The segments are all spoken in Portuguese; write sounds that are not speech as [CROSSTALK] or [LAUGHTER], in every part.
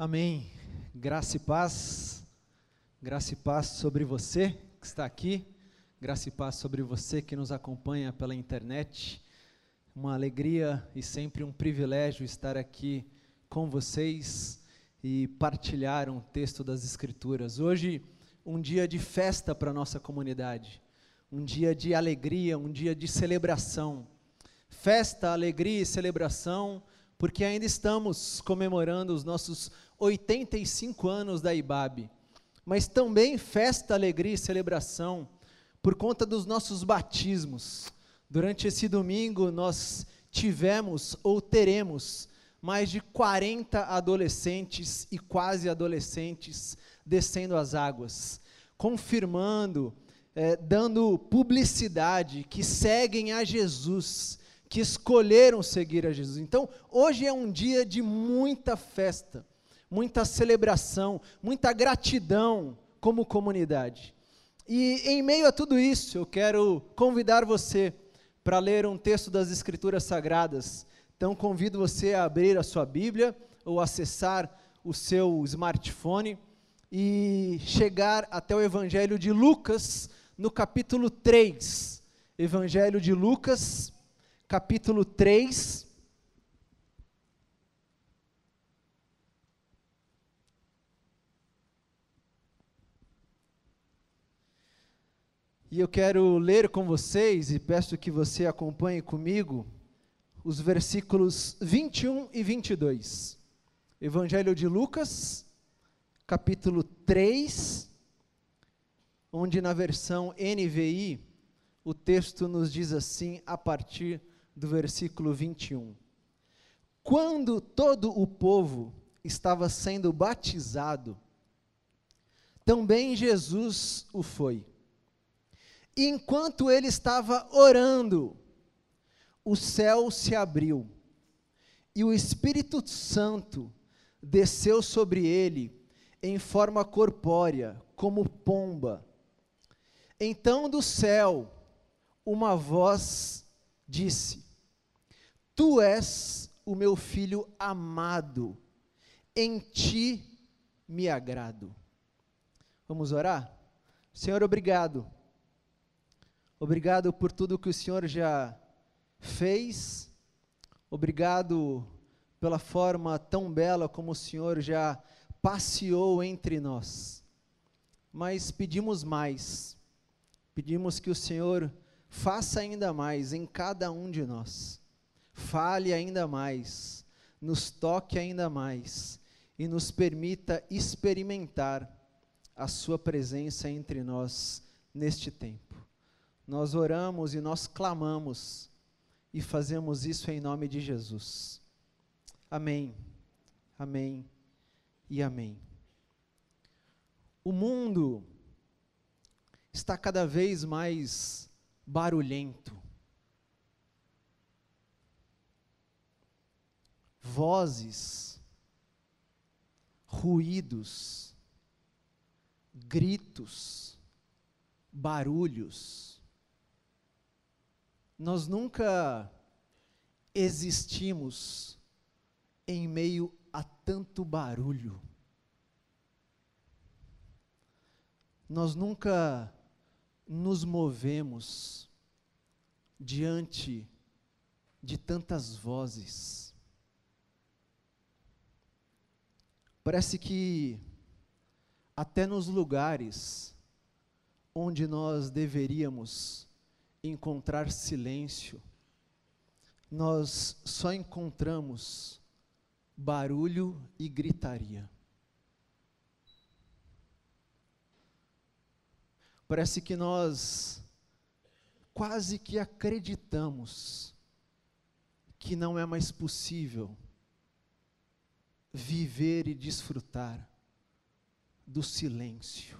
Amém. Graça e paz. Graça e paz sobre você que está aqui. Graça e paz sobre você que nos acompanha pela internet. Uma alegria e sempre um privilégio estar aqui com vocês e partilhar um texto das Escrituras. Hoje, um dia de festa para a nossa comunidade, um dia de alegria, um dia de celebração. Festa, alegria e celebração, porque ainda estamos comemorando os nossos 85 anos da IBAB, mas também festa, alegria e celebração por conta dos nossos batismos. Durante esse domingo nós tivemos ou teremos mais de 40 adolescentes e quase adolescentes descendo as águas, confirmando, eh, dando publicidade que seguem a Jesus, que escolheram seguir a Jesus. Então, hoje é um dia de muita festa muita celebração, muita gratidão como comunidade. E em meio a tudo isso, eu quero convidar você para ler um texto das Escrituras Sagradas. Então, convido você a abrir a sua Bíblia ou acessar o seu smartphone e chegar até o Evangelho de Lucas, no capítulo 3. Evangelho de Lucas, capítulo 3 E eu quero ler com vocês, e peço que você acompanhe comigo, os versículos 21 e 22. Evangelho de Lucas, capítulo 3, onde na versão NVI o texto nos diz assim, a partir do versículo 21. Quando todo o povo estava sendo batizado, também Jesus o foi enquanto ele estava orando, o céu se abriu e o Espírito Santo desceu sobre ele em forma corpórea, como pomba. Então do céu uma voz disse: Tu és o meu filho amado, em ti me agrado. Vamos orar? Senhor, obrigado Obrigado por tudo que o Senhor já fez. Obrigado pela forma tão bela como o Senhor já passeou entre nós. Mas pedimos mais. Pedimos que o Senhor faça ainda mais em cada um de nós. Fale ainda mais, nos toque ainda mais e nos permita experimentar a sua presença entre nós neste tempo nós oramos e nós clamamos e fazemos isso em nome de Jesus. Amém, amém e amém. O mundo está cada vez mais barulhento. Vozes, ruídos, gritos, barulhos nós nunca existimos em meio a tanto barulho. Nós nunca nos movemos diante de tantas vozes. Parece que até nos lugares onde nós deveríamos encontrar silêncio, nós só encontramos barulho e gritaria. Parece que nós quase que acreditamos que não é mais possível viver e desfrutar do silêncio.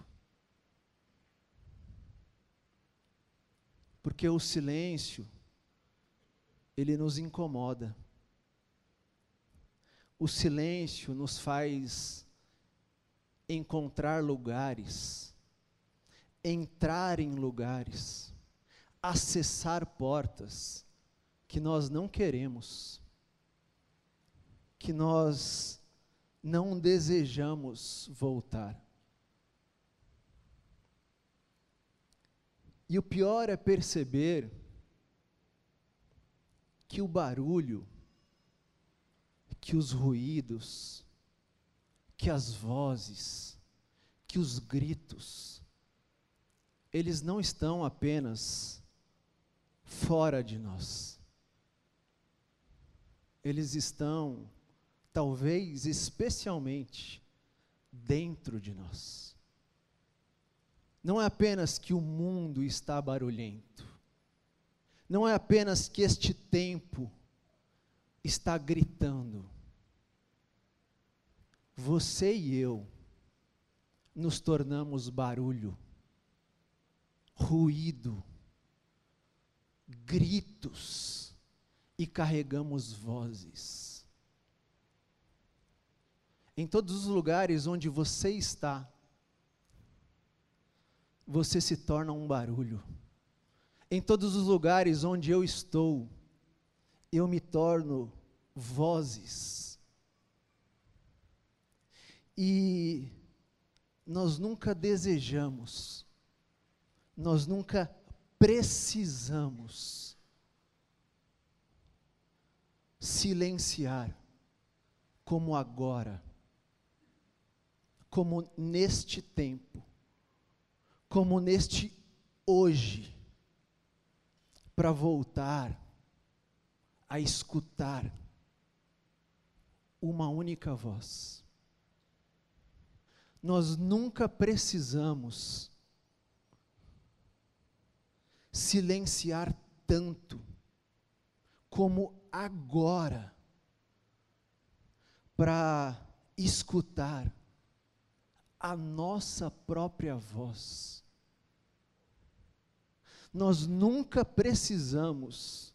Porque o silêncio, ele nos incomoda. O silêncio nos faz encontrar lugares, entrar em lugares, acessar portas que nós não queremos, que nós não desejamos voltar. E o pior é perceber que o barulho, que os ruídos, que as vozes, que os gritos, eles não estão apenas fora de nós. Eles estão, talvez especialmente, dentro de nós. Não é apenas que o mundo está barulhento, não é apenas que este tempo está gritando. Você e eu nos tornamos barulho, ruído, gritos e carregamos vozes. Em todos os lugares onde você está, você se torna um barulho. Em todos os lugares onde eu estou, eu me torno vozes. E nós nunca desejamos, nós nunca precisamos silenciar como agora, como neste tempo, como neste hoje, para voltar a escutar uma única voz. Nós nunca precisamos silenciar tanto como agora para escutar a nossa própria voz. Nós nunca precisamos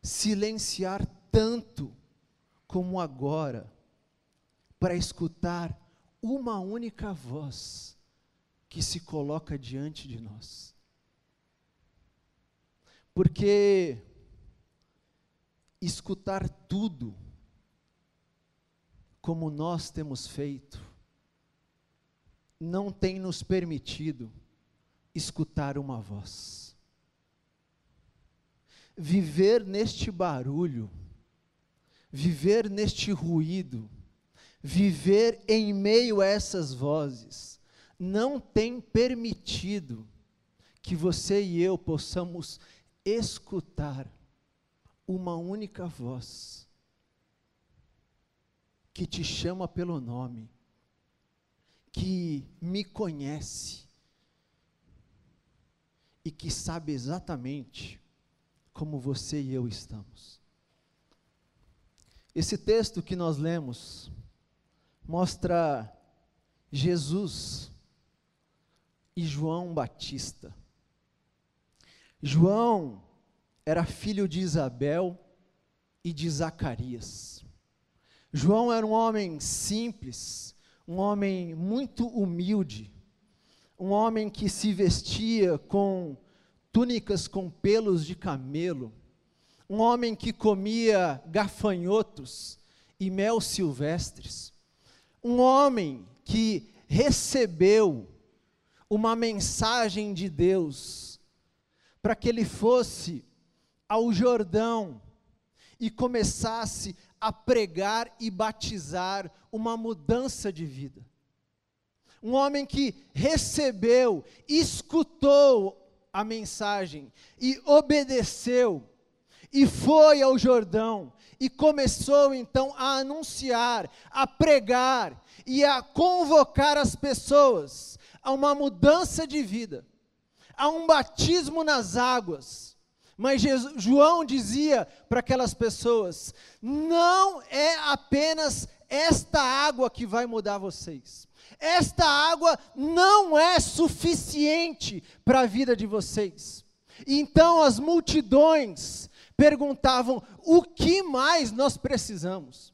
silenciar tanto como agora para escutar uma única voz que se coloca diante de nós. Porque escutar tudo, como nós temos feito, não tem nos permitido escutar uma voz. Viver neste barulho, viver neste ruído, viver em meio a essas vozes, não tem permitido que você e eu possamos escutar uma única voz que te chama pelo nome, que me conhece e que sabe exatamente como você e eu estamos. Esse texto que nós lemos mostra Jesus e João Batista. João era filho de Isabel e de Zacarias. João era um homem simples, um homem muito humilde, um homem que se vestia com túnicas com pelos de camelo, um homem que comia gafanhotos e mel silvestres, um homem que recebeu uma mensagem de Deus para que ele fosse ao Jordão e começasse a pregar e batizar uma mudança de vida. Um homem que recebeu, escutou a mensagem e obedeceu, e foi ao Jordão e começou então a anunciar, a pregar e a convocar as pessoas a uma mudança de vida, a um batismo nas águas mas Jesus, João dizia para aquelas pessoas: não é apenas esta água que vai mudar vocês. Esta água não é suficiente para a vida de vocês. Então as multidões perguntavam: o que mais nós precisamos?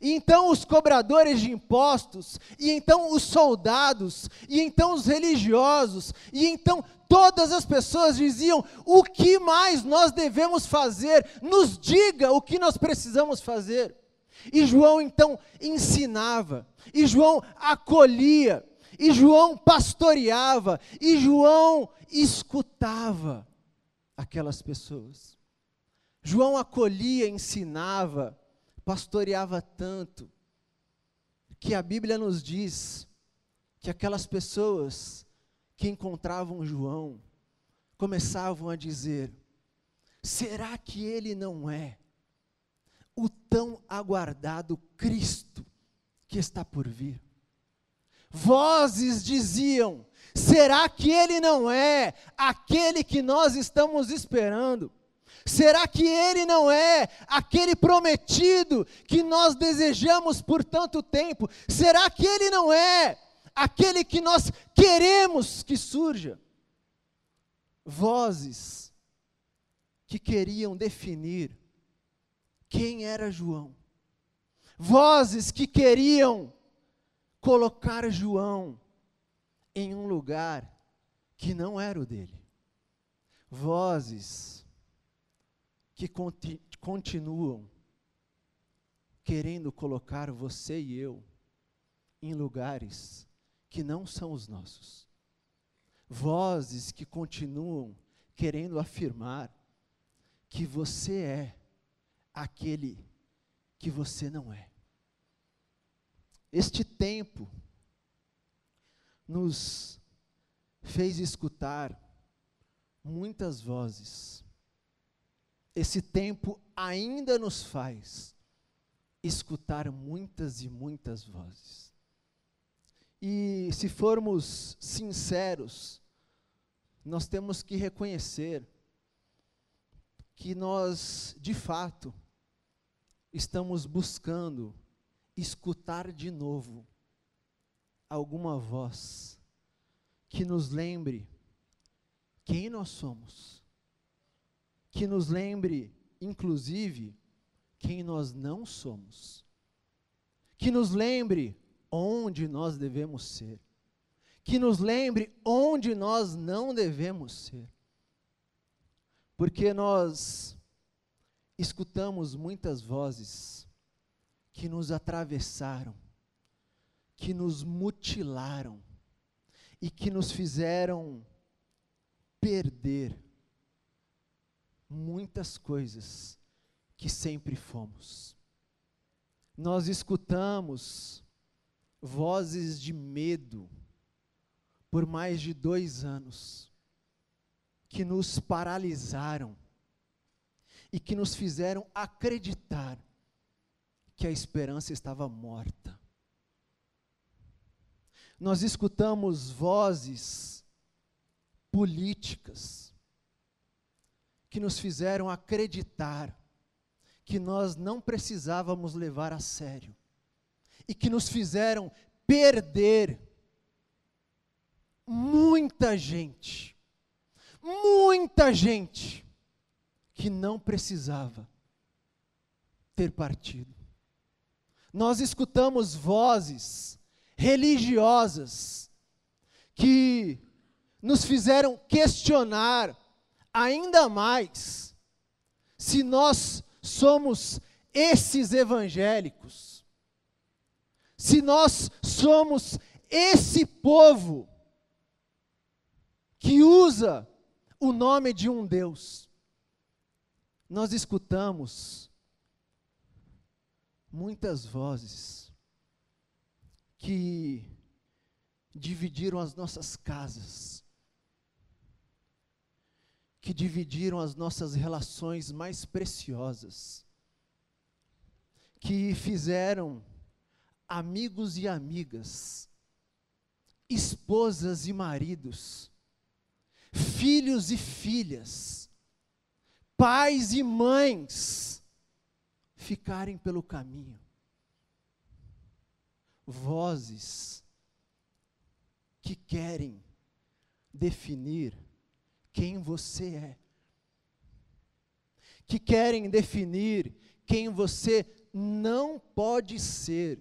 Então os cobradores de impostos, e então os soldados, e então os religiosos, e então todas as pessoas diziam: o que mais nós devemos fazer? Nos diga o que nós precisamos fazer. E João então ensinava, e João acolhia, e João pastoreava, e João escutava aquelas pessoas. João acolhia, ensinava, pastoreava tanto, que a Bíblia nos diz que aquelas pessoas que encontravam João começavam a dizer: será que ele não é o tão aguardado Cristo que está por vir? Vozes diziam: será que ele não é aquele que nós estamos esperando? Será que ele não é aquele prometido que nós desejamos por tanto tempo? Será que ele não é aquele que nós queremos que surja? Vozes que queriam definir quem era João. Vozes que queriam colocar João em um lugar que não era o dele. Vozes que conti continuam querendo colocar você e eu em lugares que não são os nossos. Vozes que continuam querendo afirmar que você é aquele que você não é. Este tempo nos fez escutar muitas vozes esse tempo ainda nos faz escutar muitas e muitas vozes. E se formos sinceros, nós temos que reconhecer que nós, de fato, estamos buscando escutar de novo alguma voz que nos lembre quem nós somos que nos lembre, inclusive, quem nós não somos, que nos lembre onde nós devemos ser, que nos lembre onde nós não devemos ser, porque nós escutamos muitas vozes que nos atravessaram, que nos mutilaram e que nos fizeram perder muitas coisas que sempre fomos. Nós escutamos vozes de medo por mais de dois anos, que nos paralisaram e que nos fizeram acreditar que a esperança estava morta. Nós escutamos vozes políticas, que nos fizeram acreditar que nós não precisávamos levar a sério e que nos fizeram perder muita gente, muita gente que não precisava ter partido. Nós escutamos vozes religiosas que nos fizeram questionar ainda mais se nós somos esses evangélicos, se nós somos esse povo que usa o nome de um Deus. Nós escutamos muitas vozes que dividiram as nossas casas, que dividiram as nossas relações mais preciosas, que fizeram amigos e amigas, esposas e maridos, filhos e filhas, pais e mães ficarem pelo caminho. Vozes que querem definir quem você é, que querem definir quem você não pode ser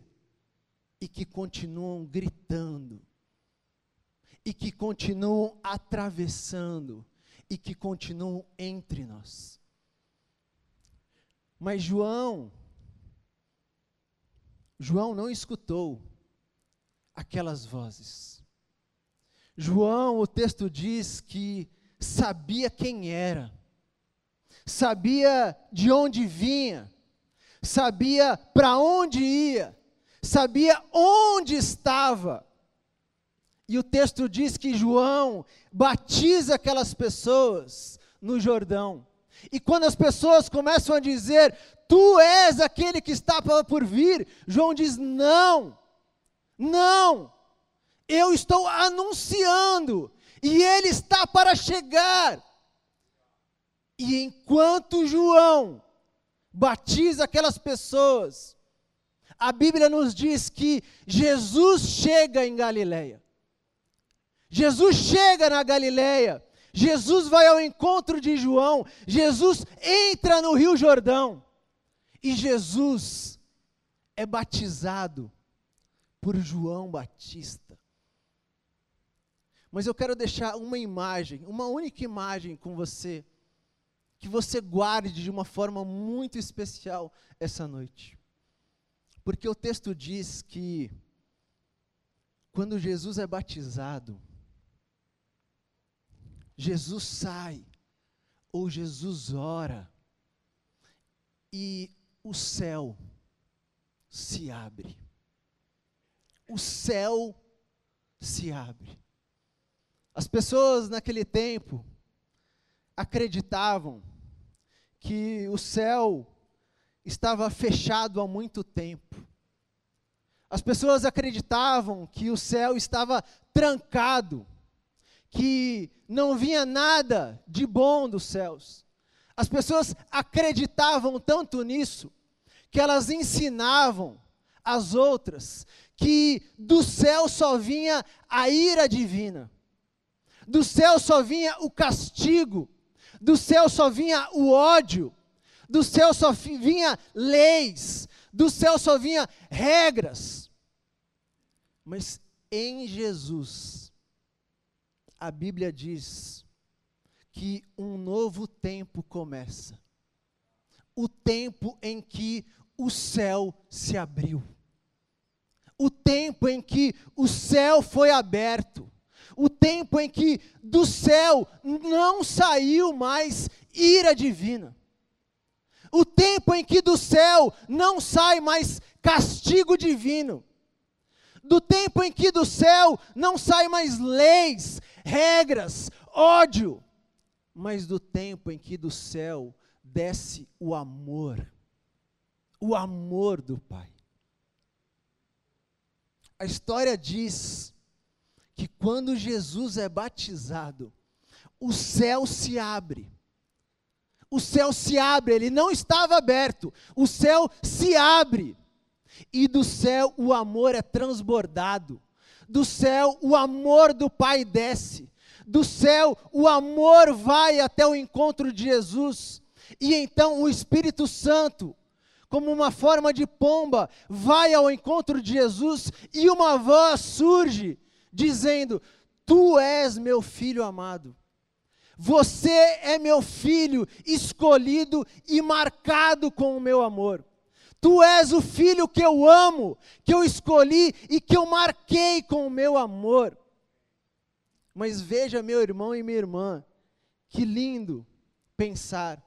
e que continuam gritando, e que continuam atravessando, e que continuam entre nós. Mas João João não escutou aquelas vozes. João, o texto diz que sabia quem era, sabia de onde vinha, sabia para onde ia, sabia onde estava. E o texto diz que João batiza aquelas pessoas no Jordão. E quando as pessoas começam a dizer, Tu és aquele que está por vir, João diz: Não, não, eu estou anunciando, e ele está para chegar. E enquanto João batiza aquelas pessoas, a Bíblia nos diz que Jesus chega em Galileia. Jesus chega na Galileia. Jesus vai ao encontro de João. Jesus entra no Rio Jordão. E Jesus é batizado por João Batista. Mas eu quero deixar uma imagem, uma única imagem com você, que você guarde de uma forma muito especial essa noite. Porque o texto diz que, quando Jesus é batizado, Jesus sai, ou Jesus ora, e o céu se abre o céu se abre. As pessoas naquele tempo acreditavam que o céu estava fechado há muito tempo. As pessoas acreditavam que o céu estava trancado, que não vinha nada de bom dos céus. As pessoas acreditavam tanto nisso que elas ensinavam as outras que do céu só vinha a ira divina, do céu só vinha o castigo, do céu só vinha o ódio, do céu só vinha leis, do céu só vinha regras. Mas em Jesus, a Bíblia diz que um novo tempo começa. O tempo em que o céu se abriu. O tempo em que o céu foi aberto, o tempo em que do céu não saiu mais ira divina, o tempo em que do céu não sai mais castigo divino, do tempo em que do céu não sai mais leis, regras, ódio, mas do tempo em que do céu desce o amor, o amor do Pai. A história diz que quando Jesus é batizado, o céu se abre. O céu se abre, ele não estava aberto. O céu se abre. E do céu o amor é transbordado. Do céu o amor do Pai desce. Do céu o amor vai até o encontro de Jesus. E então o Espírito Santo como uma forma de pomba, vai ao encontro de Jesus e uma voz surge dizendo: Tu és meu filho amado. Você é meu filho escolhido e marcado com o meu amor. Tu és o filho que eu amo, que eu escolhi e que eu marquei com o meu amor. Mas veja, meu irmão e minha irmã, que lindo pensar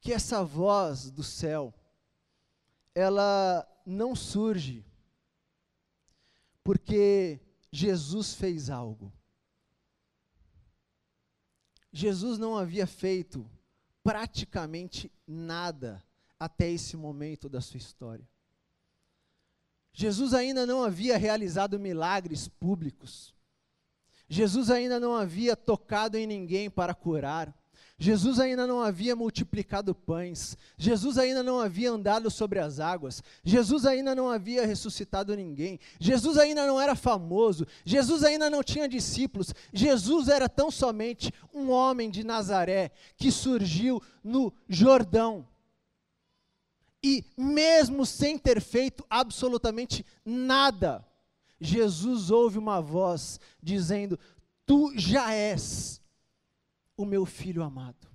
que essa voz do céu, ela não surge porque Jesus fez algo. Jesus não havia feito praticamente nada até esse momento da sua história. Jesus ainda não havia realizado milagres públicos. Jesus ainda não havia tocado em ninguém para curar. Jesus ainda não havia multiplicado pães, Jesus ainda não havia andado sobre as águas, Jesus ainda não havia ressuscitado ninguém, Jesus ainda não era famoso, Jesus ainda não tinha discípulos, Jesus era tão somente um homem de Nazaré que surgiu no Jordão. E mesmo sem ter feito absolutamente nada, Jesus ouve uma voz dizendo: Tu já és o meu filho amado.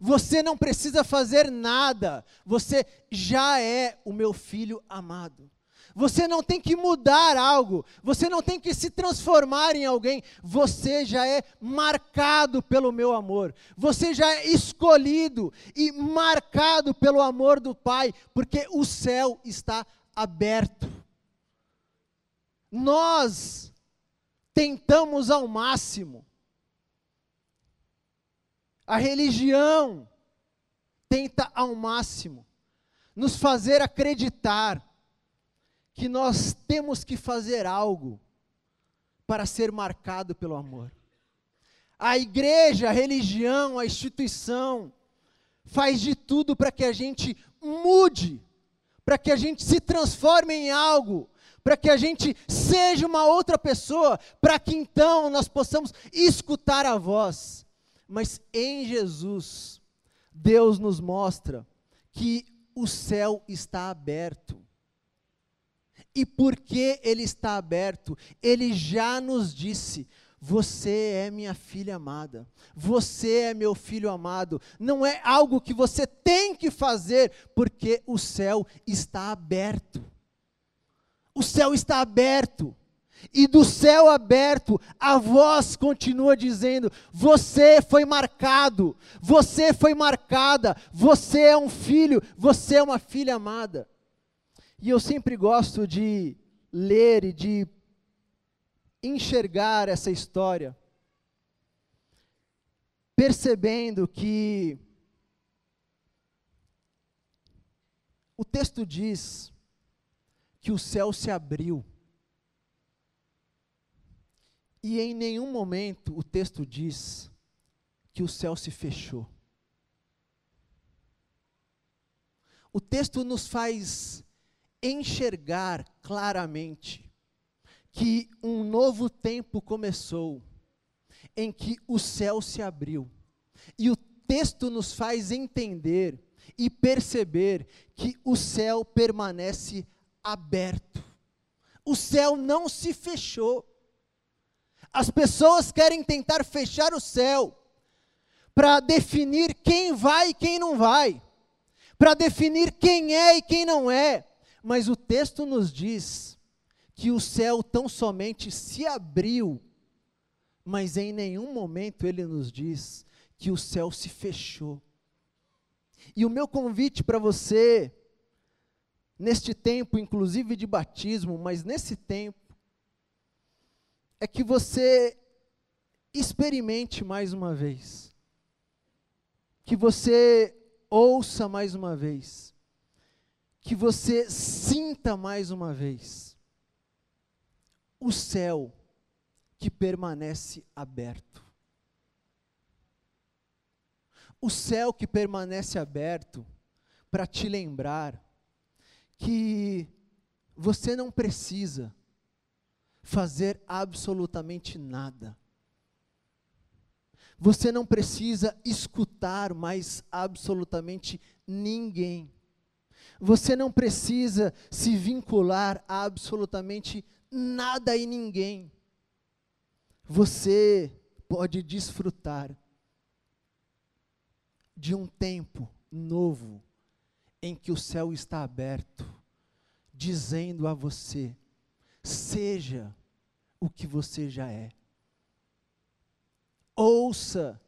Você não precisa fazer nada, você já é o meu filho amado. Você não tem que mudar algo, você não tem que se transformar em alguém, você já é marcado pelo meu amor, você já é escolhido e marcado pelo amor do Pai, porque o céu está aberto. Nós tentamos ao máximo, a religião tenta ao máximo nos fazer acreditar que nós temos que fazer algo para ser marcado pelo amor. A igreja, a religião, a instituição faz de tudo para que a gente mude, para que a gente se transforme em algo, para que a gente seja uma outra pessoa, para que então nós possamos escutar a voz. Mas em Jesus, Deus nos mostra que o céu está aberto. E porque ele está aberto, ele já nos disse: você é minha filha amada, você é meu filho amado. Não é algo que você tem que fazer, porque o céu está aberto. O céu está aberto. E do céu aberto, a voz continua dizendo: Você foi marcado, você foi marcada, você é um filho, você é uma filha amada. E eu sempre gosto de ler e de enxergar essa história, percebendo que o texto diz que o céu se abriu. E em nenhum momento o texto diz que o céu se fechou. O texto nos faz enxergar claramente que um novo tempo começou, em que o céu se abriu. E o texto nos faz entender e perceber que o céu permanece aberto. O céu não se fechou. As pessoas querem tentar fechar o céu para definir quem vai e quem não vai, para definir quem é e quem não é, mas o texto nos diz que o céu tão somente se abriu, mas em nenhum momento ele nos diz que o céu se fechou. E o meu convite para você, neste tempo, inclusive de batismo, mas nesse tempo, é que você experimente mais uma vez, que você ouça mais uma vez, que você sinta mais uma vez o céu que permanece aberto. O céu que permanece aberto para te lembrar que você não precisa fazer absolutamente nada. Você não precisa escutar mais absolutamente ninguém. Você não precisa se vincular a absolutamente nada e ninguém. Você pode desfrutar de um tempo novo em que o céu está aberto, dizendo a você: seja o que você já é. Ouça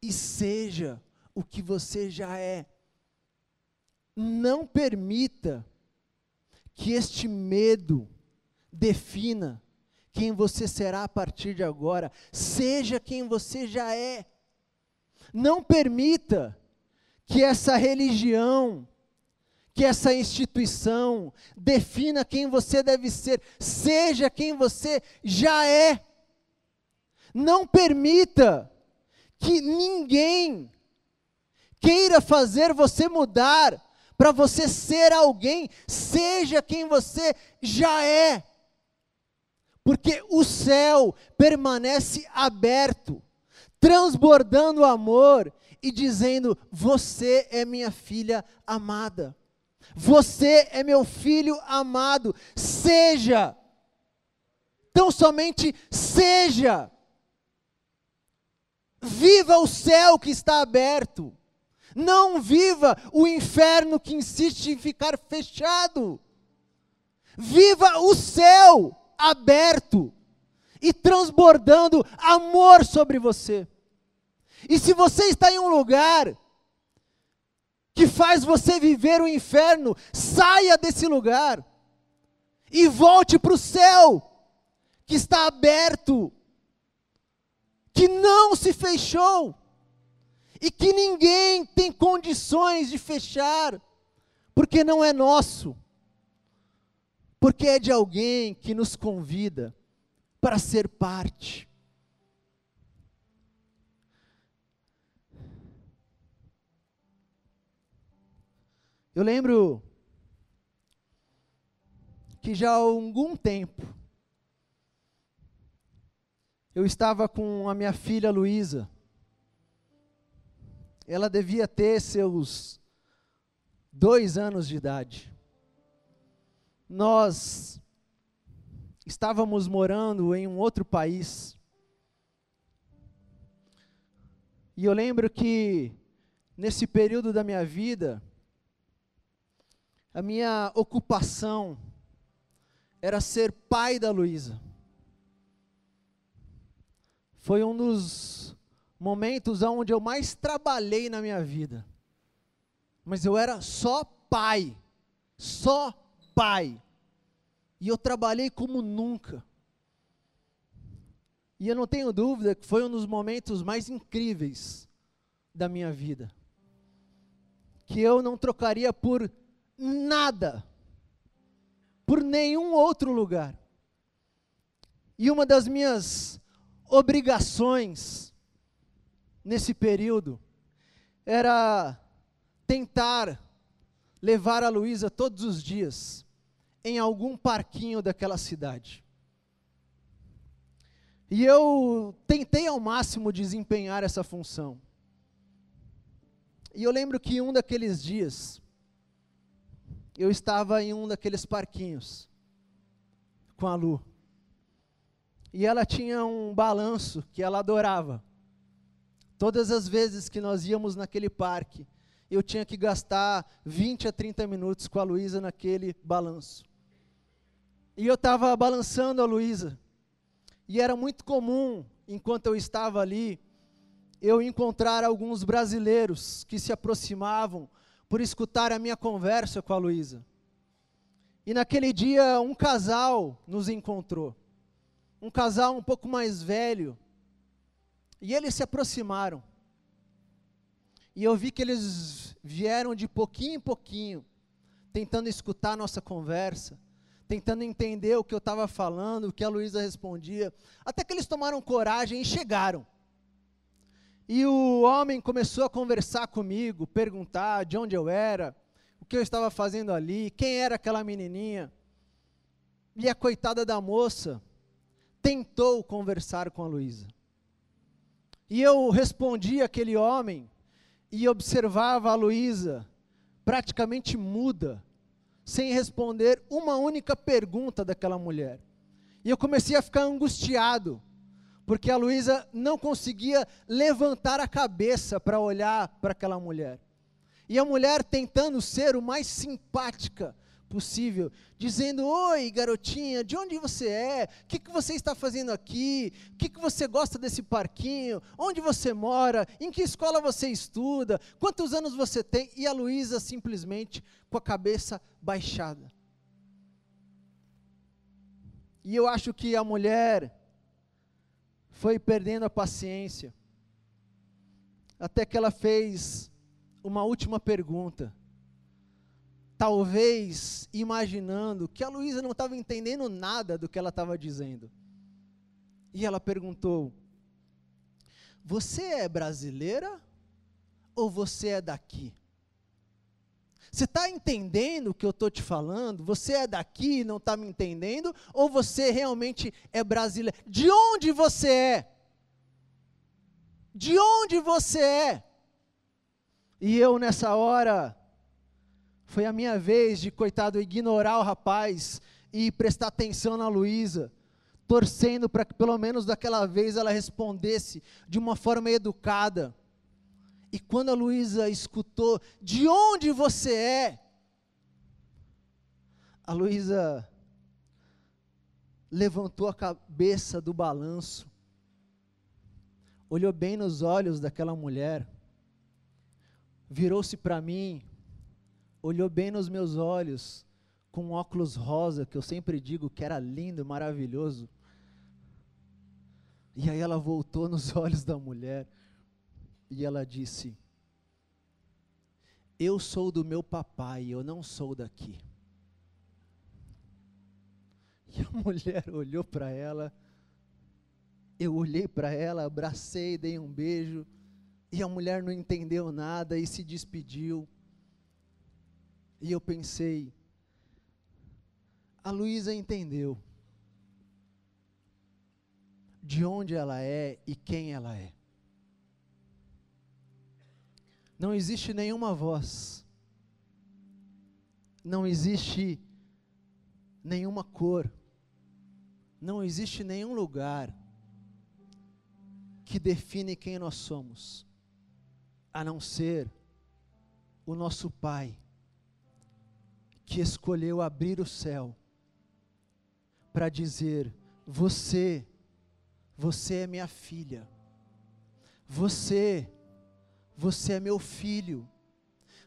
e seja o que você já é. Não permita que este medo defina quem você será a partir de agora. Seja quem você já é. Não permita que essa religião, que essa instituição defina quem você deve ser. Seja quem você já é. Não permita que ninguém queira fazer você mudar para você ser alguém, seja quem você já é. Porque o céu permanece aberto, transbordando amor e dizendo: Você é minha filha amada. Você é meu filho amado. Seja. Tão somente seja. Viva o céu que está aberto. Não viva o inferno que insiste em ficar fechado. Viva o céu aberto e transbordando amor sobre você. E se você está em um lugar que faz você viver o inferno, saia desse lugar e volte para o céu, que está aberto, que não se fechou e que ninguém tem condições de fechar, porque não é nosso, porque é de alguém que nos convida para ser parte. Eu lembro que já há algum tempo eu estava com a minha filha Luísa. Ela devia ter seus dois anos de idade. Nós estávamos morando em um outro país. E eu lembro que, nesse período da minha vida, a minha ocupação era ser pai da Luísa. Foi um dos momentos onde eu mais trabalhei na minha vida. Mas eu era só pai, só pai. E eu trabalhei como nunca. E eu não tenho dúvida que foi um dos momentos mais incríveis da minha vida. Que eu não trocaria por nada, por nenhum outro lugar. E uma das minhas obrigações nesse período era tentar levar a Luísa todos os dias em algum parquinho daquela cidade. E eu tentei ao máximo desempenhar essa função. E eu lembro que um daqueles dias, eu estava em um daqueles parquinhos com a Lu. E ela tinha um balanço que ela adorava. Todas as vezes que nós íamos naquele parque, eu tinha que gastar 20 a 30 minutos com a Luísa naquele balanço. E eu estava balançando a Luísa. E era muito comum, enquanto eu estava ali, eu encontrar alguns brasileiros que se aproximavam por escutar a minha conversa com a Luísa. E naquele dia, um casal nos encontrou. Um casal um pouco mais velho. E eles se aproximaram. E eu vi que eles vieram de pouquinho em pouquinho, tentando escutar a nossa conversa, tentando entender o que eu estava falando, o que a Luísa respondia, até que eles tomaram coragem e chegaram. E o homem começou a conversar comigo, perguntar de onde eu era, o que eu estava fazendo ali, quem era aquela menininha. E a coitada da moça tentou conversar com a Luísa. E eu respondi aquele homem e observava a Luísa praticamente muda, sem responder uma única pergunta daquela mulher. E eu comecei a ficar angustiado porque a Luísa não conseguia levantar a cabeça para olhar para aquela mulher. E a mulher tentando ser o mais simpática possível, dizendo: Oi, garotinha, de onde você é? O que, que você está fazendo aqui? O que, que você gosta desse parquinho? Onde você mora? Em que escola você estuda? Quantos anos você tem? E a Luísa simplesmente com a cabeça baixada. E eu acho que a mulher foi perdendo a paciência, até que ela fez uma última pergunta. Talvez imaginando que a Luísa não estava entendendo nada do que ela estava dizendo. E ela perguntou: Você é brasileira ou você é daqui? Você está entendendo o que eu estou te falando? Você é daqui e não está me entendendo? Ou você realmente é brasileiro? De onde você é? De onde você é? E eu nessa hora, foi a minha vez de, coitado, ignorar o rapaz e prestar atenção na Luísa, torcendo para que pelo menos daquela vez ela respondesse de uma forma educada. E quando a Luísa escutou, de onde você é? A Luísa levantou a cabeça do balanço, olhou bem nos olhos daquela mulher, virou-se para mim, olhou bem nos meus olhos, com um óculos rosa, que eu sempre digo que era lindo, maravilhoso. E aí ela voltou nos [LAUGHS] olhos da mulher e ela disse: Eu sou do meu papai, eu não sou daqui. E a [LAUGHS] mulher olhou para ela, eu olhei para ela, abracei, dei um beijo, e a mulher não entendeu nada e se despediu. E eu pensei, a Luísa entendeu de onde ela é e quem ela é. Não existe nenhuma voz, não existe nenhuma cor, não existe nenhum lugar que define quem nós somos, a não ser o nosso Pai, que escolheu abrir o céu para dizer: Você, você é minha filha, você, você é meu filho,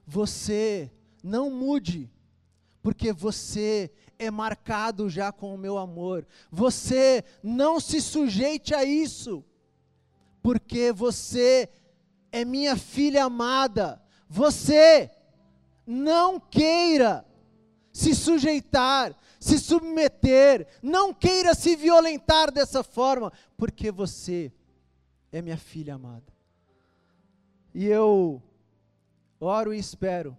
você não mude, porque você é marcado já com o meu amor. Você não se sujeite a isso, porque você é minha filha amada. Você não queira se sujeitar, se submeter, não queira se violentar dessa forma, porque você é minha filha amada. E eu oro e espero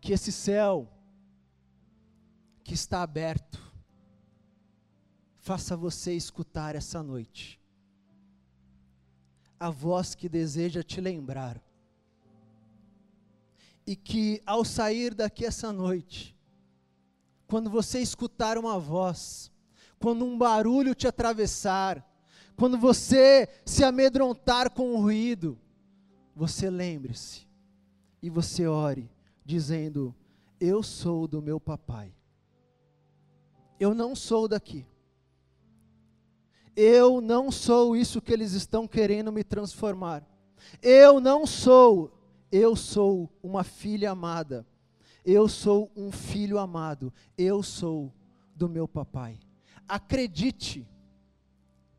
que esse céu que está aberto, faça você escutar essa noite a voz que deseja te lembrar, e que ao sair daqui essa noite, quando você escutar uma voz, quando um barulho te atravessar, quando você se amedrontar com o ruído, você lembre-se e você ore, dizendo: Eu sou do meu papai eu não sou daqui. Eu não sou isso que eles estão querendo me transformar. Eu não sou, eu sou uma filha amada. Eu sou um filho amado. Eu sou do meu papai. Acredite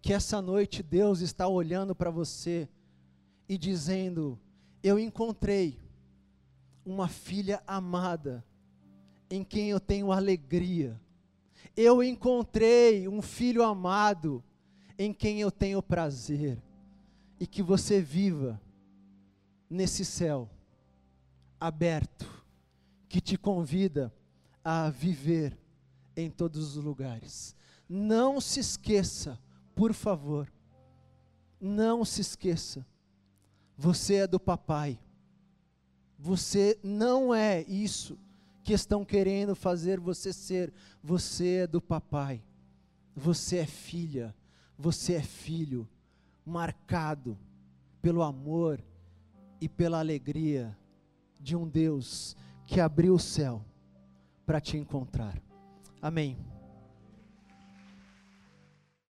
que essa noite Deus está olhando para você e dizendo: Eu encontrei uma filha amada em quem eu tenho alegria eu encontrei um filho amado em quem eu tenho prazer, e que você viva nesse céu aberto, que te convida a viver em todos os lugares. Não se esqueça, por favor, não se esqueça, você é do papai, você não é isso que estão querendo fazer você ser. Você é do papai. Você é filha. Você é filho. Marcado pelo amor e pela alegria de um Deus que abriu o céu para te encontrar. Amém.